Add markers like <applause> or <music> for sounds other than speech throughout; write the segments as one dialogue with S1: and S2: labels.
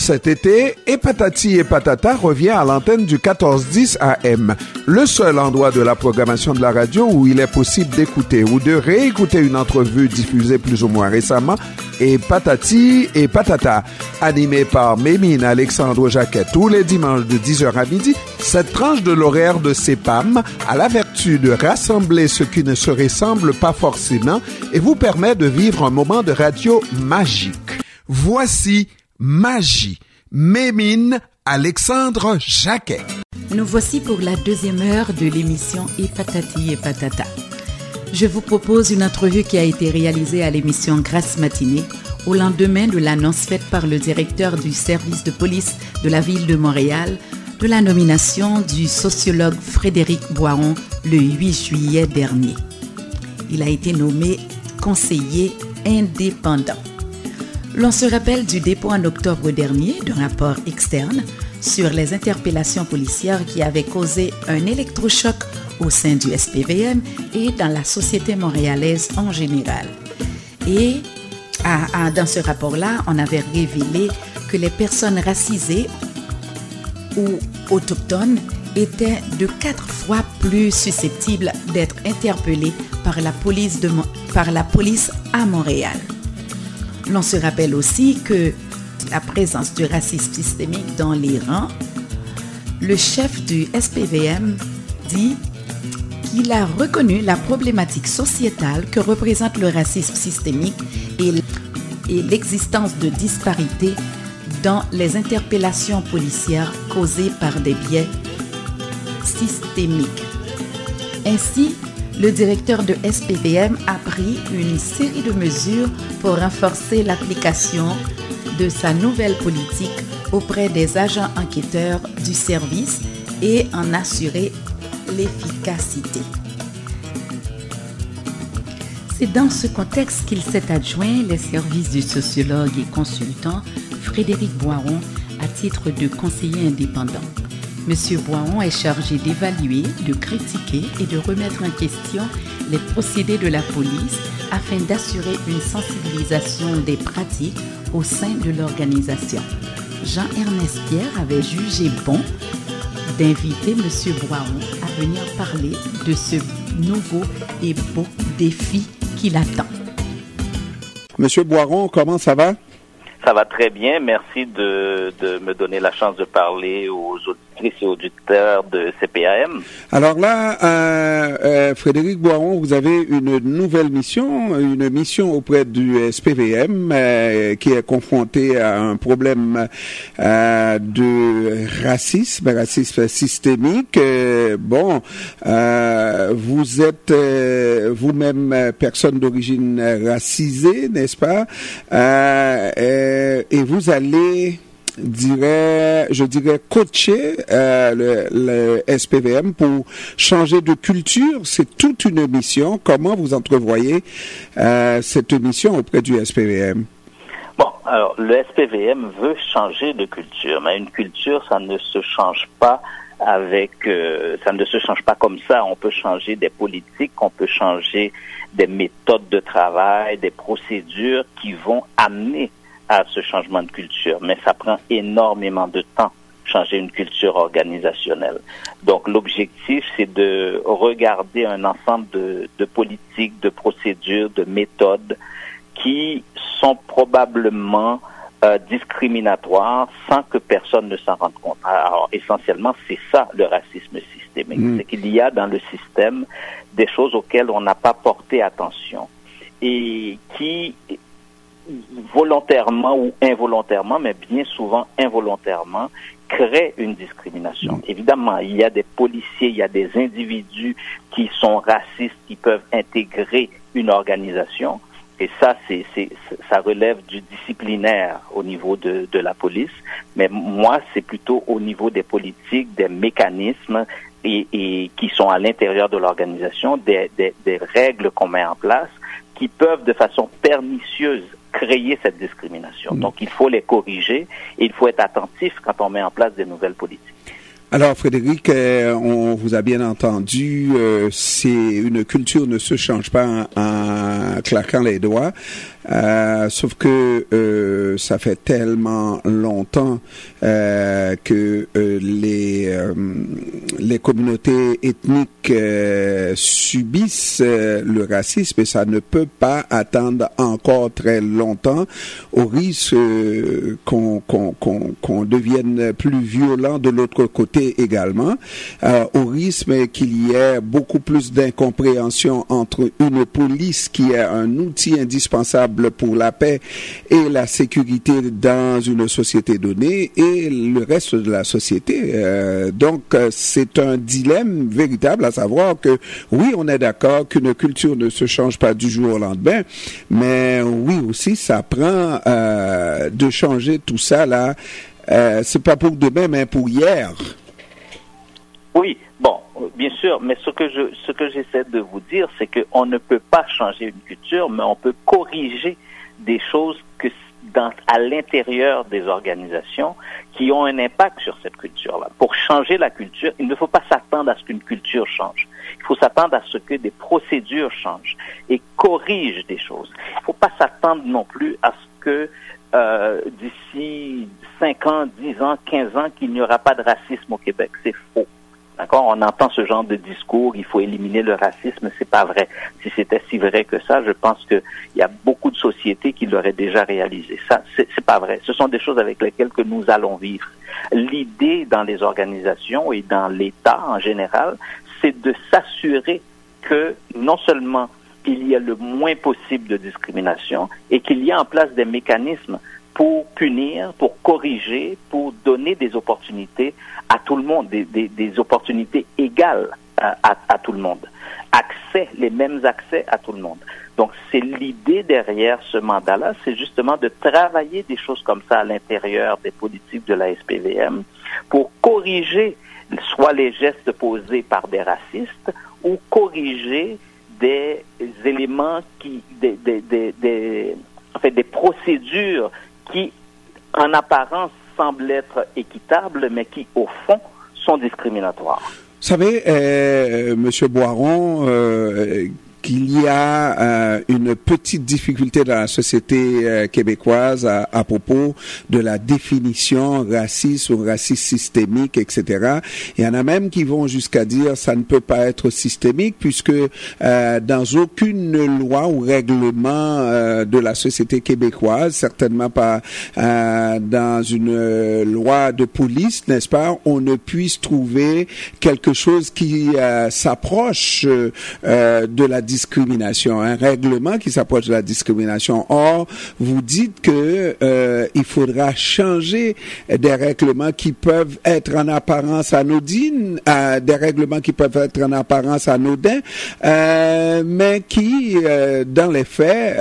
S1: Cet été, et Patati et Patata revient à l'antenne du 1410 AM, le seul endroit de la programmation de la radio où il est possible d'écouter ou de réécouter une entrevue diffusée plus ou moins récemment, et Patati et Patata, animé par Mémine Alexandre Jacquet tous les dimanches de 10h à midi, cette tranche de l'horaire de CEPAM a la vertu de rassembler ce qui ne se ressemble pas forcément et vous permet de vivre un moment de radio magique. Voici Magie. Mémine Alexandre Jacquet.
S2: Nous voici pour la deuxième heure de l'émission Et et patata. Je vous propose une entrevue qui a été réalisée à l'émission Grâce matinée au lendemain de l'annonce faite par le directeur du service de police de la ville de Montréal de la nomination du sociologue Frédéric Boiron le 8 juillet dernier. Il a été nommé conseiller indépendant. L'on se rappelle du dépôt en octobre dernier d'un rapport externe sur les interpellations policières qui avaient causé un électrochoc au sein du SPVM et dans la société montréalaise en général. Et dans ce rapport-là, on avait révélé que les personnes racisées ou autochtones étaient de quatre fois plus susceptibles d'être interpellées par la police, par la police à Montréal. L'on se rappelle aussi que la présence du racisme systémique dans les rangs, le chef du SPVM dit qu'il a reconnu la problématique sociétale que représente le racisme systémique et l'existence de disparités dans les interpellations policières causées par des biais systémiques. Ainsi, le directeur de SPVM a pris une série de mesures pour renforcer l'application de sa nouvelle politique auprès des agents enquêteurs du service et en assurer l'efficacité. C'est dans ce contexte qu'il s'est adjoint les services du sociologue et consultant Frédéric Boiron à titre de conseiller indépendant. Monsieur Boiron est chargé d'évaluer, de critiquer et de remettre en question les procédés de la police afin d'assurer une sensibilisation des pratiques au sein de l'organisation. Jean-Ernest Pierre avait jugé bon d'inviter Monsieur Boiron à venir parler de ce nouveau et beau défi qui l'attend.
S1: Monsieur Boiron, comment ça va?
S3: Ça va très bien. Merci de, de me donner la chance de parler aux
S1: Alors là, euh, euh, Frédéric Boiron, vous avez une nouvelle mission, une mission auprès du SPVM euh, qui est confronté à un problème de racisme, racisme systémique. Bon, vous êtes vous-même personne d'origine racisée, n'est-ce pas? et vous allez dirais, je dirais coacher euh, le, SPVM pour changer de culture. C'est toute une mission. Comment vous entrevoyez euh, cette mission auprès du SPVM?
S3: Bon, alors le SPVM veut changer de culture, mais une culture, ça ne se change pas avec, euh, ça ne se change pas comme ça. On peut changer des politiques, on peut changer des méthodes de travail, des procédures qui vont amener à ce changement de culture, mais ça prend énormément de temps changer une culture organisationnelle. Donc l'objectif, c'est de regarder un ensemble de, de, politiques, de procédures, de méthodes qui sont probablement euh, discriminatoires sans que personne ne s'en rende compte. Alors essentiellement, c'est ça le racisme systémique. Mm. C'est qu'il y a dans le système des choses auxquelles on n'a pas porté attention et qui volontairement ou involontairement, mais bien souvent involontairement, crée une discrimination. Mm. Évidemment, il y a des policiers, il y a des individus qui sont racistes, qui peuvent intégrer une organisation. Et ça, c'est, ça relève du disciplinaire au niveau de, de la police. Mais moi, c'est plutôt au niveau des politiques, des mécanismes et, et qui sont à l'intérieur de l'organisation, des, des, des règles qu'on met en place qui peuvent de façon pernicieuse créer cette discrimination. Donc, il faut les corriger et il faut être attentif quand on met en place des nouvelles politiques.
S1: Alors, Frédéric, euh, on vous a bien entendu. Euh, c'est une culture ne se change pas en, claquant les doigts. Euh, sauf que euh, ça fait tellement longtemps euh, que euh, les euh, les communautés ethniques subissent le racisme et ça ne peut pas attendre encore très longtemps au risque qu'on qu'on qu'on qu'on devienne plus violent de l'autre côté également, au risque qu'il y ait beaucoup plus d'incompréhension entre une police qui est un outil indispensable pour la paix et la sécurité dans une société donnée et le reste de la société. Euh, donc, euh, c'est un dilemme véritable à savoir que oui, on est d'accord qu'une culture ne se change pas du jour au lendemain, mais oui aussi, ça prend euh, de changer tout ça là. c'est pas pour demain, mais pour hier.
S3: Oui, bon, bien sûr, mais ce que je, ce que j'essaie de vous dire, c'est qu'on ne peut pas changer une culture, mais on peut corriger des choses que dans, à l'intérieur des organisations qui ont un impact sur cette culture-là. Pour changer la culture, il ne faut pas s'attendre à ce qu'une culture change. Il faut s'attendre à ce que des procédures changent et corrigent des choses. Il ne faut pas s'attendre non plus à ce que euh, d'ici 5 ans, 10 ans, 15 ans, qu'il n'y aura pas de racisme au Québec. C'est faux. D'accord? On entend ce genre de discours, il faut éliminer le racisme, c'est pas vrai. Si c'était si vrai que ça, je pense qu'il y a beaucoup de sociétés qui l'auraient déjà réalisé. Ça, c'est pas vrai. Ce sont des choses avec lesquelles que nous allons vivre. L'idée dans les organisations et dans l'État en général, c'est de s'assurer que non seulement il y a le moins possible de discrimination et qu'il y a en place des mécanismes pour punir, pour corriger, pour donner des opportunités à tout le monde, des, des, opportunités égales à, à, à, tout le monde. Accès, les mêmes accès à tout le monde. Donc, c'est l'idée derrière ce mandat-là, c'est justement de travailler des choses comme ça à l'intérieur des politiques de la SPVM pour corriger soit les gestes posés par des racistes ou corriger des éléments qui, des, des, des, des en fait, des procédures qui, en apparence, semblent être équitables, mais qui, au fond, sont discriminatoires.
S1: Vous savez, euh, Monsieur Boiron, euh, qu'il y a euh, une petite difficulté dans la société euh, québécoise à, à, propos de la définition raciste ou raciste systémique, etc. Il y en a même qui vont jusqu'à dire ça ne peut pas être systémique puisque euh, dans aucune loi ou règlement euh, de la société québécoise, certainement pas euh, dans une loi de police, n'est-ce pas, on ne puisse trouver quelque chose qui s'approche de la discrimination, un règlement qui s'approche de la discrimination. Or, vous dites que euh, il faudra changer des règlements qui peuvent être en apparence anodines, euh, des règlements qui peuvent être en apparence anodins, euh, mais qui, euh, dans les faits,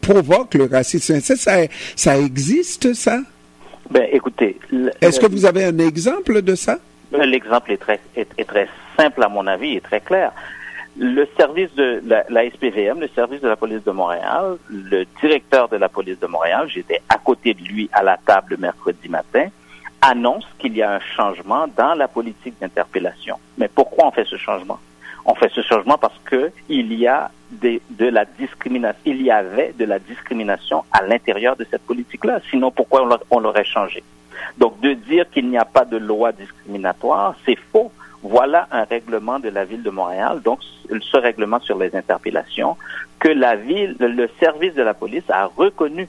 S1: provoquent le racisme. Ça, ça, ça existe, ça?
S3: Ben, écoutez.
S1: Est-ce que vous avez un exemple de ça?
S3: L'exemple est très, est, est très simple, à mon avis, et très clair le service de la, la, SPVM, le service de la police de Montréal, le directeur de la police de Montréal, j'étais à côté de lui à la table mercredi matin, annonce qu'il y a un changement dans la politique d'interpellation. Mais pourquoi on fait ce changement? On fait ce changement parce que il y a de la discrimination, il y avait de la discrimination à l'intérieur de cette politique-là. Sinon, pourquoi on l'aurait changé? Donc, de dire qu'il n'y a pas de loi discriminatoire, c'est faux voilà un règlement de la ville de Montréal, donc ce règlement sur les interpellations, que la ville, le service de la police a reconnu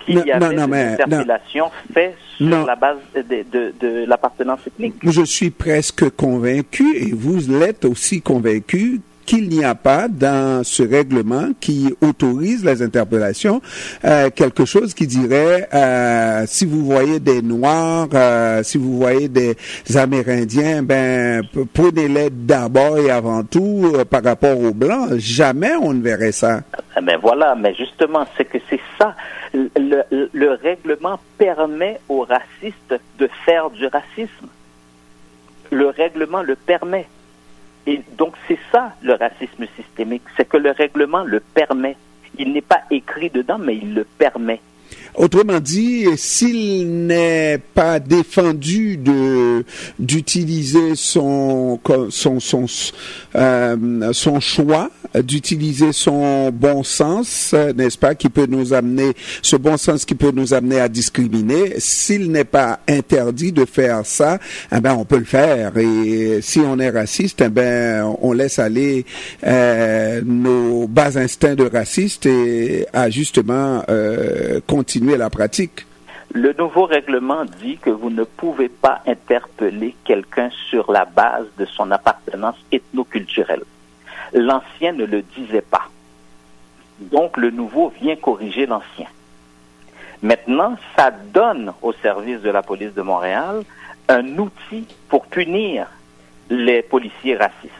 S3: qu'il y avait non, des interpellations faites sur la base de, de, de l'appartenance ethnique.
S1: Je suis presque convaincu, et vous l'êtes aussi convaincu, qu'il n'y a pas dans ce règlement qui autorise les interpellations euh, quelque chose qui dirait euh, si vous voyez des noirs, euh, si vous voyez des Amérindiens, ben prenez-les d'abord et avant tout par rapport aux blancs. Jamais on ne verrait ça.
S3: Mais ben voilà, mais justement, c'est que c'est ça. Le règlement permet aux racistes de faire du racisme. Le règlement le permet. Et donc c'est ça le racisme systémique, c'est que le règlement le permet. Il n'est pas écrit dedans, mais il le permet.
S1: Autrement dit, s'il n'est pas défendu de d'utiliser son son son euh, son choix d'utiliser son bon sens, n'est-ce pas, qui peut nous amener, ce bon sens qui peut nous amener à discriminer. S'il n'est pas interdit de faire ça, eh ben on peut le faire. Et si on est raciste, eh ben on laisse aller euh, nos bas instincts de raciste et à justement euh, continuer la pratique.
S3: Le nouveau règlement dit que vous ne pouvez pas interpeller quelqu'un sur la base de son appartenance ethnoculturelle. L'ancien ne le disait pas. Donc le nouveau vient corriger l'ancien. Maintenant, ça donne au service de la police de Montréal un outil pour punir les policiers racistes.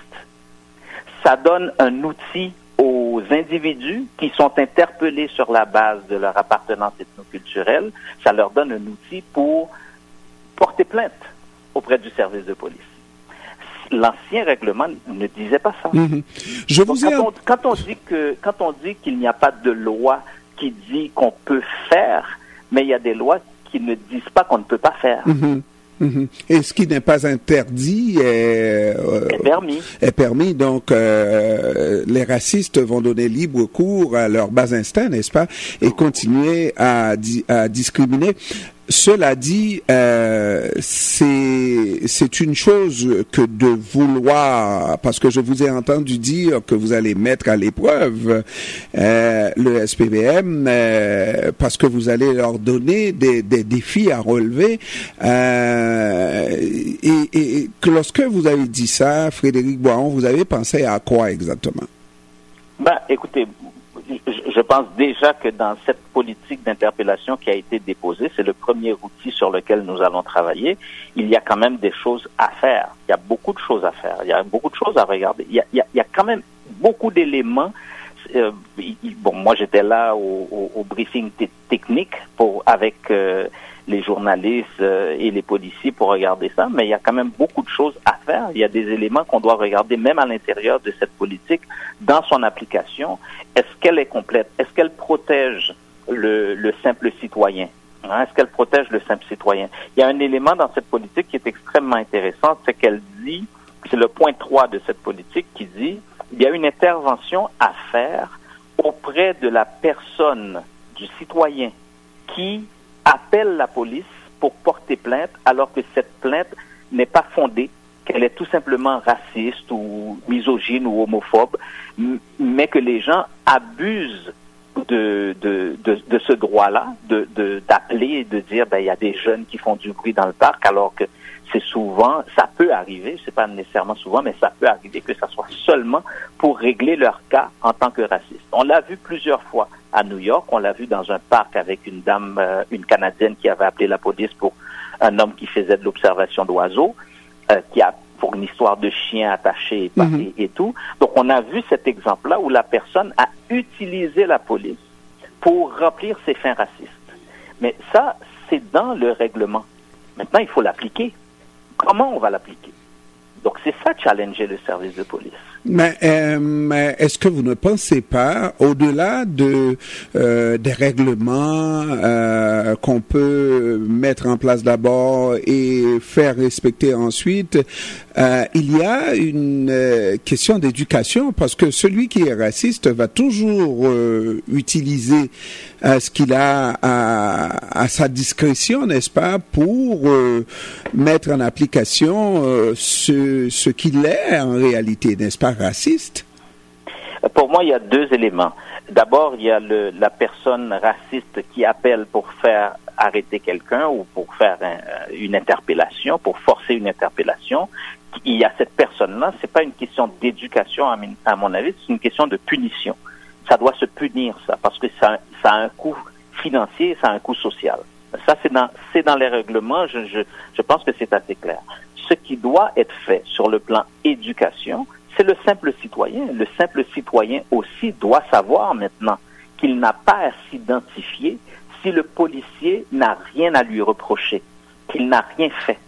S3: Ça donne un outil aux individus qui sont interpellés sur la base de leur appartenance ethnoculturelle. Ça leur donne un outil pour porter plainte auprès du service de police. L'ancien règlement ne disait pas ça.
S1: Mhm. Je vous
S3: quand, on, quand on dit que quand on dit qu'il n'y a pas de loi qui dit qu'on peut faire, mais il y a des lois qui ne disent pas qu'on ne peut pas faire.
S1: Mhm. Mhm. Et ce qui n'est pas interdit est,
S3: euh, est permis.
S1: Est permis. Donc, euh, les racistes vont donner libre cours à leur bas instinct, n'est-ce pas, et continuer à, à discriminer. Cela dit, euh, c'est une chose que de vouloir, parce que je vous ai entendu dire que vous allez mettre à l'épreuve euh, le SPVM, euh, parce que vous allez leur donner des, des défis à relever. Et, que lorsque vous avez dit ça, Frédéric Boiron, vous avez pensé à quoi exactement?
S3: Ben, écoutez, je pense déjà que dans cette politique d'interpellation qui a été déposée, c'est le premier outil sur lequel nous allons travailler, il y a quand même des choses à faire. Il y a beaucoup de choses à faire. Il y a beaucoup de choses à regarder. Il y a, il y a, quand même beaucoup d'éléments. Euh, bon, moi j'étais là au, briefing technique avec euh, les journalistes euh, et les policiers pour regarder ça, mais il y a quand même beaucoup de choses à faire. Il y a des éléments qu'on doit regarder même à l'intérieur de cette politique dans son application. Est-ce qu'elle est complète? Est-ce qu'elle protège le, le simple citoyen? Hein? Est-ce qu'elle protège le simple citoyen? Il y a un élément dans cette politique qui est extrêmement intéressant, c'est qu'elle dit, c'est le point 3 de cette politique qui dit, il y a une intervention à faire auprès de la personne, du citoyen, qui appelle la police pour porter plainte alors que cette plainte n'est pas fondée, qu'elle est tout simplement raciste ou misogyne ou homophobe, mais que les gens abusent de, de, de, ce droit-là, de, d'appeler et de dire ben il y a des jeunes qui font du bruit dans le parc alors que c'est souvent, ça peut arriver, c'est pas nécessairement souvent, mais ça peut arriver que ça soit seulement pour régler leur cas en tant que raciste. On l'a vu plusieurs fois à New York, on l'a vu dans un parc avec une dame, euh, une Canadienne qui avait appelé la police pour un homme qui faisait de l'observation d'oiseaux, euh, qui a pour une histoire de chien attaché et, mhm. et tout. Donc on a vu cet exemple-là où la personne a utilisé la police pour remplir ses fins racistes. Mais ça, c'est dans le règlement. Maintenant, il faut l'appliquer. Comment on va l'appliquer? Donc c'est ça challenger le service de police.
S1: Mais, euh, est-ce que vous ne pensez pas, au-delà de euh, des règlements euh, qu'on peut mettre en place d'abord et faire respecter ensuite, il y a une question d'éducation parce que celui qui est raciste va toujours utiliser ce qu'il a à, à, sa discrétion, n'est-ce pas, pour mettre en application ce, ce qu'il est en réalité, n'est-ce pas, raciste
S3: Pour moi, il y a deux éléments. D'abord, il y a la personne raciste qui appelle pour faire arrêter quelqu'un ou pour faire une interpellation, pour forcer une interpellation il y a cette personne-là, c'est pas une question d'éducation, à mon avis, c'est une question de punition. Ça doit se punir, ça, parce que ça, a un coût financier, ça a un coût social. Ça, c'est dans, les règlements, je pense que c'est assez clair. Ce qui doit être fait sur le plan éducation, c'est le simple citoyen. Le simple citoyen aussi doit savoir maintenant qu'il n'a pas à s'identifier si le policier n'a rien à lui reprocher, qu'il n'a rien fait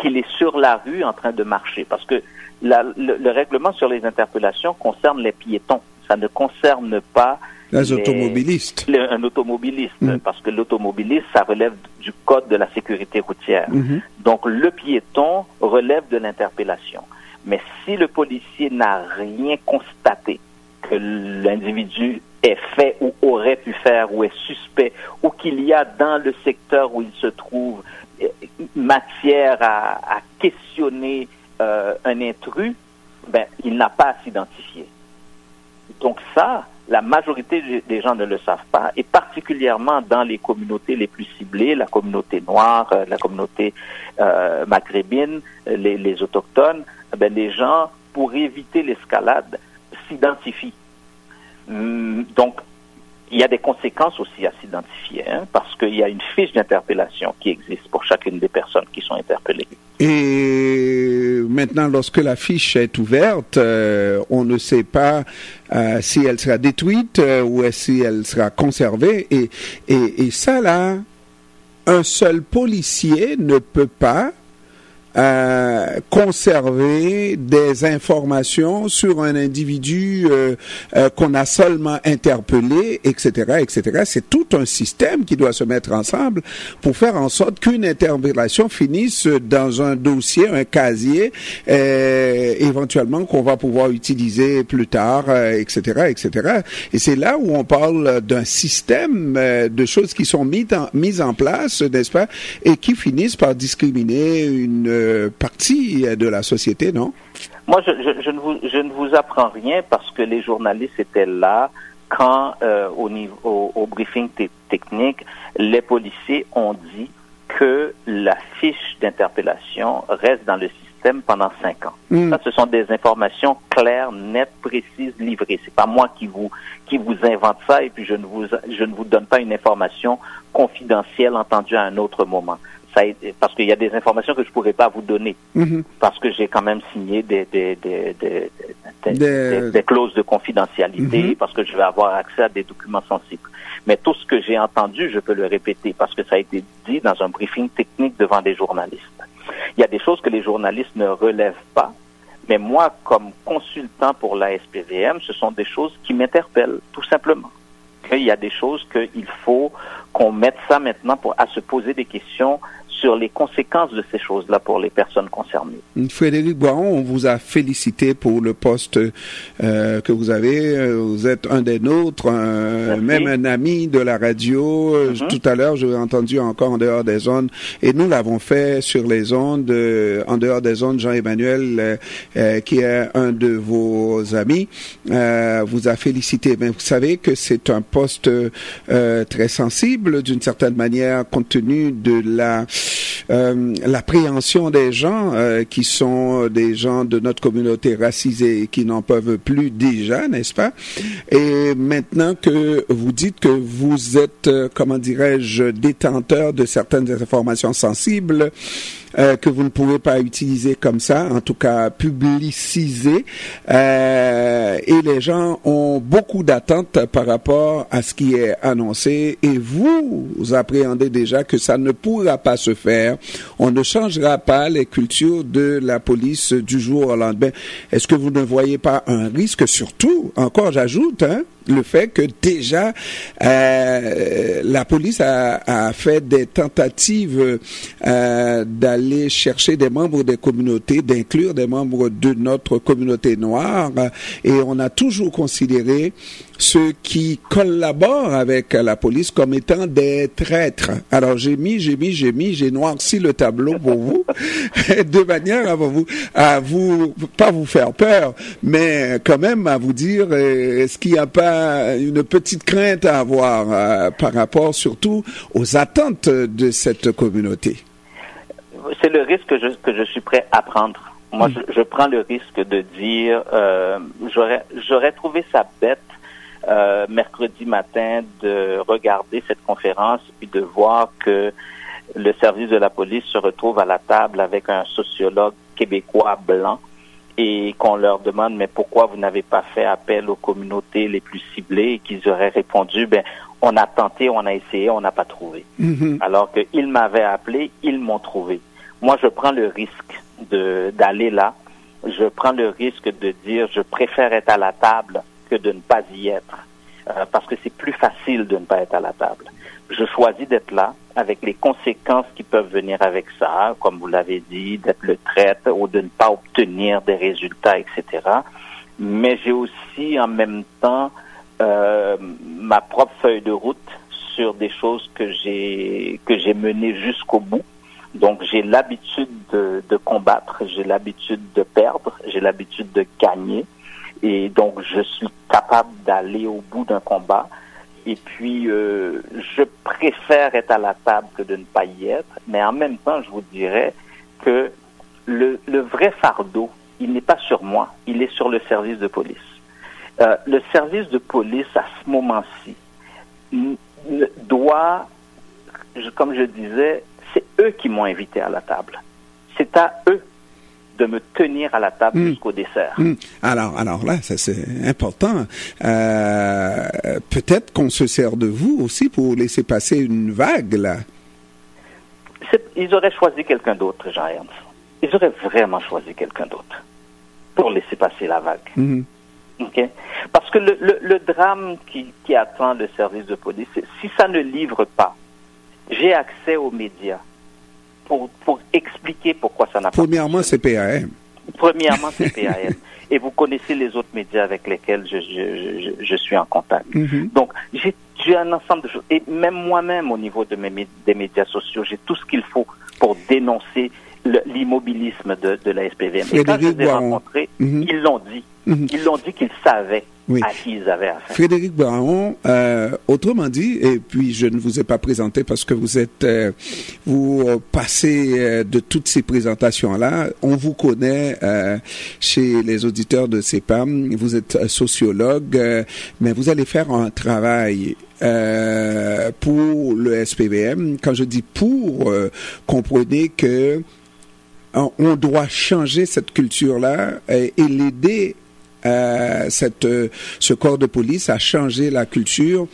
S3: qu'il est sur la rue en train de marcher. Parce que le, règlement sur les interpellations concerne les piétons. Ça ne concerne pas
S1: les, automobilistes.
S3: un automobiliste, mm. parce que l'automobiliste, ça relève du code de la sécurité routière. Mm-hmm. Donc le piéton relève de l'interpellation. Mais si le policier n'a rien constaté que l'individu est fait ou aurait pu faire ou est suspect ou qu'il y a dans le secteur où il se trouve euh, matière à, questionner euh, un intrus, ben, il n'a pas à s'identifier. Donc ça, la majorité des gens ne le savent pas, et particulièrement dans les communautés les plus ciblées, la communauté noire, euh, la communauté maghrébine, les autochtones, ben, les gens, pour éviter l'escalade, s'identifient. Hum, donc, il y a des conséquences aussi à s'identifier, hein, parce qu'il y a une fiche d'interpellation qui existe pour chacune des personnes qui sont interpellées.
S1: Et maintenant, lorsque la fiche est ouverte, euh, on ne sait pas euh, si elle sera détruite euh, ou si elle sera conservée. Et, et ça, là, un seul policier ne peut pas euh, conserver des informations sur un individu euh, euh, qu'on a seulement interpellé, etc., etc. C'est tout un système qui doit se mettre ensemble pour faire en sorte qu'une interpellation finisse dans un dossier, un casier, éventuellement qu'on va pouvoir utiliser plus tard, etc., etc. Et c'est là où on parle d'un système de choses qui sont mises en, mises en place, n'est-ce pas, et qui finissent par discriminer une partie de la société, non?
S3: Moi, je, je, ne vous, je, ne vous, apprends rien parce que les journalistes étaient là quand, euh, au, niveau, au, briefing technique, les policiers ont dit que la fiche d'interpellation reste dans le système pendant cinq ans. Hmm. Ça, ce sont des informations claires, nettes, précises, livrées. C'est pas moi qui vous qui vous invente ça et puis je ne vous je ne vous donne pas une information confidentielle entendue à un autre moment parce qu'il y a des informations que je ne pourrais pas vous donner, mhm. parce que j'ai quand même signé des, des, des, des, clauses de confidentialité, mhm. parce que je vais avoir accès à des documents sensibles. Mais tout ce que j'ai entendu, je peux le répéter, parce que ça a été dit dans un briefing technique devant des journalistes. Il y a des choses que les journalistes ne relèvent pas, mais moi, comme consultant pour la SPVM, ce sont des choses qui m'interpellent, tout simplement. Il y a des choses qu'il faut qu'on mette ça maintenant pour à se poser des questions sur les conséquences de ces choses-là pour les personnes concernées.
S1: Frédéric Boiron, on vous a félicité pour le poste euh, que vous avez. Euh, vous êtes un des nôtres, même un ami de la radio. Euh, mm-hmm. Tout à l'heure, j'ai entendu encore en dehors des zones, et nous l'avons fait sur les ondes, en dehors des zones. Jean-Emmanuel, qui est un de vos amis, vous a félicité. Mais vous savez que c'est un poste très sensible d'une certaine manière, compte tenu de la euh, l'appréhension des gens euh, qui sont des gens de notre communauté racisée et qui n'en peuvent plus déjà, n'est-ce pas? Et maintenant que vous dites que vous êtes, euh, comment dirais-je, détenteur de certaines informations sensibles, euh, que vous ne pouvez pas utiliser comme ça, en tout cas publiciser. Euh, et les gens ont beaucoup d'attentes par rapport à ce qui est annoncé. Et vous, vous appréhendez déjà que ça ne pourra pas se faire. On ne changera pas les cultures de la police du jour au lendemain. Est-ce que vous ne voyez pas un risque, surtout, encore j'ajoute, hein, le fait que déjà euh, la police a, fait des tentatives euh, d'aller chercher des membres des communautés, d'inclure des membres de notre communauté noire, et on a toujours considéré ceux qui collaborent avec la police comme étant des traîtres. Alors j'ai mis, j'ai mis, j'ai mis, j'ai noirci le tableau pour vous, <laughs> de manière à vous, à vous, pas vous faire peur, mais quand même à vous dire, euh, est-ce qu'il n'y a pas une petite crainte à avoir euh, par rapport surtout aux attentes de cette communauté?
S3: C'est le risque que je, que je suis prêt à prendre. Moi, mm. je, prends le risque de dire, euh, j'aurais trouvé ça bête euh, mercredi matin de regarder cette conférence et de voir que le service de la police se retrouve à la table avec un sociologue québécois blanc et qu'on leur demande mais pourquoi vous n'avez pas fait appel aux communautés les plus ciblées? Et qu'ils auraient répondu ben on a tenté, on a essayé, on n'a pas trouvé. Mm-hmm. Alors qu'ils m'avaient appelé, ils m'ont trouvé. Moi, je prends le risque de d'aller là. Je prends le risque de dire je préfère être à la table de ne pas y être, euh, parce que c'est plus facile de ne pas être à la table. Je choisis d'être là avec les conséquences qui peuvent venir avec ça, comme vous l'avez dit, d'être le traite ou de ne pas obtenir des résultats, etc. mais j'ai aussi en même temps euh, ma propre feuille de route sur des choses que j'ai que j'ai menées jusqu'au bout. Donc j'ai l'habitude de, de, combattre, j'ai l'habitude de perdre, j'ai l'habitude de gagner, et donc je suis capable d'aller au bout d'un combat. Et puis euh, je préfère être à la table que de ne pas y être, mais en même temps je vous dirais que le, vrai fardeau, il n'est pas sur moi, il est sur le service de police. Euh, le service de police, à ce moment-ci, doit, comme je disais, c'est eux qui m'ont invité à la table. C'est à eux de me tenir à la table hmm. jusqu'au dessert.
S1: Hmm. Alors, alors là, ça c'est important. Euh, Peut-être qu'on se sert de vous aussi pour laisser passer une vague là.
S3: Ils auraient choisi quelqu'un d'autre, Jean-Ernst. Ils auraient vraiment choisi quelqu'un d'autre pour laisser passer la vague. Hmm. Parce que le, le, drame qui, qui, attend le service de police, si ça ne livre pas, j'ai accès aux médias pour, pour expliquer pourquoi ça n'a pas
S1: Premièrement, c'est PAM.
S3: Premièrement, c'est <laughs> PAM. Et vous connaissez les autres médias avec lesquels je, je, je, suis en contact. Mm-hmm. Donc, j'ai un ensemble de choses. Et même moi-même, au niveau de mes, des médias sociaux, j'ai tout ce qu'il faut pour dénoncer l'immobilisme de, de la SPVM. Et quand je les ai rencontrés, mm-hmm. ils l'ont dit. Mhm. Ils l'ont dit qu'ils savaient à qui ils avaient affaire.
S1: Frédéric Baron, euh, autrement dit, et puis je ne vous ai pas présenté parce que vous êtes, euh, vous passez euh, de toutes ces présentations-là. On vous connaît chez les auditeurs de CEPAM. Vous êtes sociologue, mais vous allez faire un travail pour le SPVM. Quand je dis pour, comprenez que on doit changer cette culture-là et l'aider euh, cette, euh, ce corps de police a changé la culture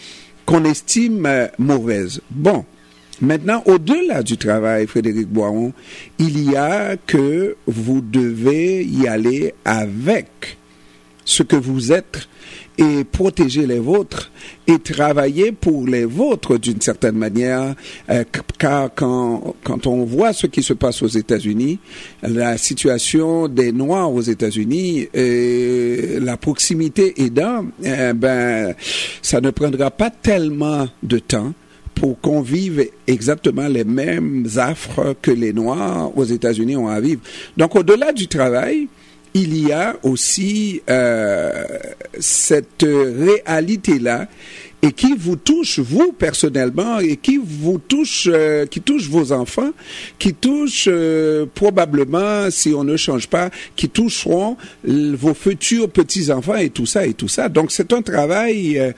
S1: qu'on estime euh, mauvaise. Bon, maintenant, au-delà du travail, Frédéric Boiron, il y a que vous devez y aller avec ce que vous êtes et protéger les vôtres et travailler pour les vôtres d'une certaine manière, euh, car quand, quand on voit ce qui se passe aux États-Unis, la situation des Noirs aux États-Unis, euh, la proximité aidant, eh ben, ça ne prendra pas tellement de temps pour qu'on vive exactement les mêmes affres que les Noirs aux États-Unis ont à vivre. Donc, au-delà du travail, il y a aussi euh, cette réalité-là et qui vous touche vous personnellement et qui vous touche, euh, qui touche vos enfants, qui touche euh, probablement, si on ne change pas, qui toucheront vos futurs petits enfants et tout ça et tout ça. Donc c'est un travail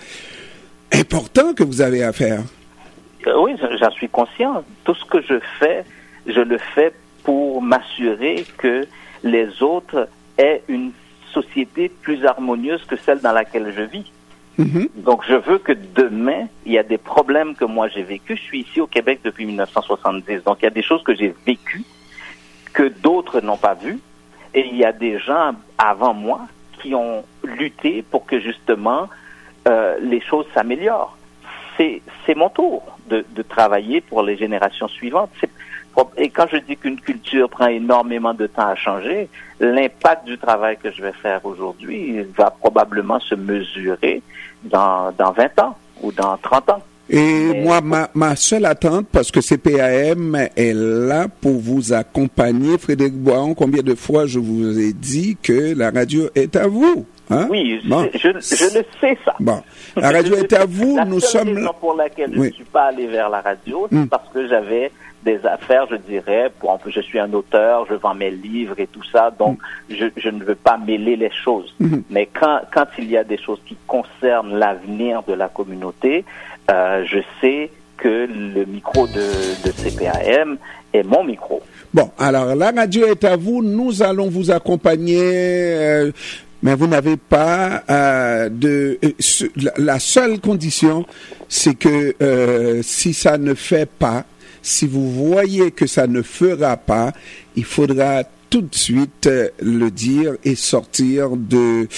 S1: important que vous avez à faire.
S3: Oui, j'en suis conscient. Tout ce que je fais, je le fais pour m'assurer que les autres est une société plus harmonieuse que celle dans laquelle je vis. Mhm. Donc, je veux que demain, il y a des problèmes que moi j'ai vécu. Je suis ici au Québec depuis 1970. Donc, il y a des choses que j'ai vécues que d'autres n'ont pas vues. Et il y a des gens avant moi qui ont lutté pour que justement euh, les choses s'améliorent. C'est mon tour de, de travailler pour les générations suivantes. Et quand je dis qu'une culture prend énormément de temps à changer, l'impact du travail que je vais faire aujourd'hui va probablement se mesurer dans, dans 20 ans ou dans 30 ans.
S1: Et moi, ma, ma seule attente, parce que CPAM est là pour vous accompagner, Frédéric Boiron, combien de fois je vous ai dit que la radio est à vous?
S3: Hein? Oui, je, le sais ça.
S1: Bon, la radio est à vous.
S3: La
S1: nous sommes. Raison
S3: pour laquelle je ne suis pas allé vers la radio, c'est hmm. parce que j'avais des affaires, je dirais. Pour, je suis un auteur, je vends mes livres et tout ça, donc hmm. je, je ne veux pas mêler les choses. Hmm. Mais quand, quand il y a des choses qui concernent l'avenir de la communauté, euh, je sais que le micro de, de CPAM est mon micro.
S1: Bon, alors la radio est à vous. Nous allons vous accompagner. Euh, mais vous n'avez pas euh, de euh, la seule condition, c'est que euh, si ça ne fait pas, si vous voyez que ça ne fera pas, il faudra tout de suite le dire et sortir de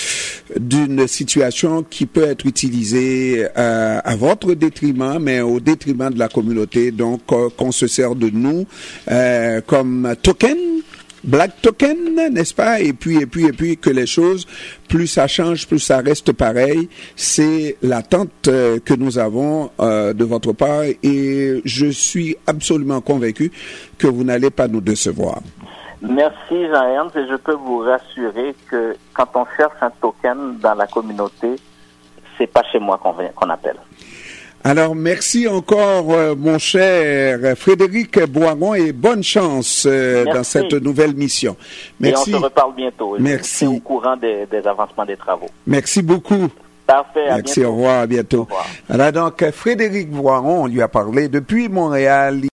S1: d'une situation qui peut être utilisée à votre détriment, mais au détriment de la communauté. Donc, qu'on se sert de nous comme token Black Token, n'est-ce pas? Et puis, et puis, et puis, que les choses, plus ça change, plus ça reste pareil. C'est l'attente euh, que nous avons euh, de votre part et je suis absolument convaincu que vous n'allez pas nous décevoir.
S3: Merci Jean-Ernst et je peux vous rassurer que quand on cherche un token dans la communauté, c'est pas chez moi qu'on appelle.
S1: Alors, merci encore, euh, mon cher Frédéric Boiron, et bonne chance euh, dans cette nouvelle mission.
S3: Merci. Et on se reparle bientôt. Merci. au courant des, avancements des travaux.
S1: Merci beaucoup.
S3: Parfait.
S1: Merci, au revoir, à bientôt. Au revoir. Alors, donc, Frédéric Boiron, on lui a parlé depuis Montréal.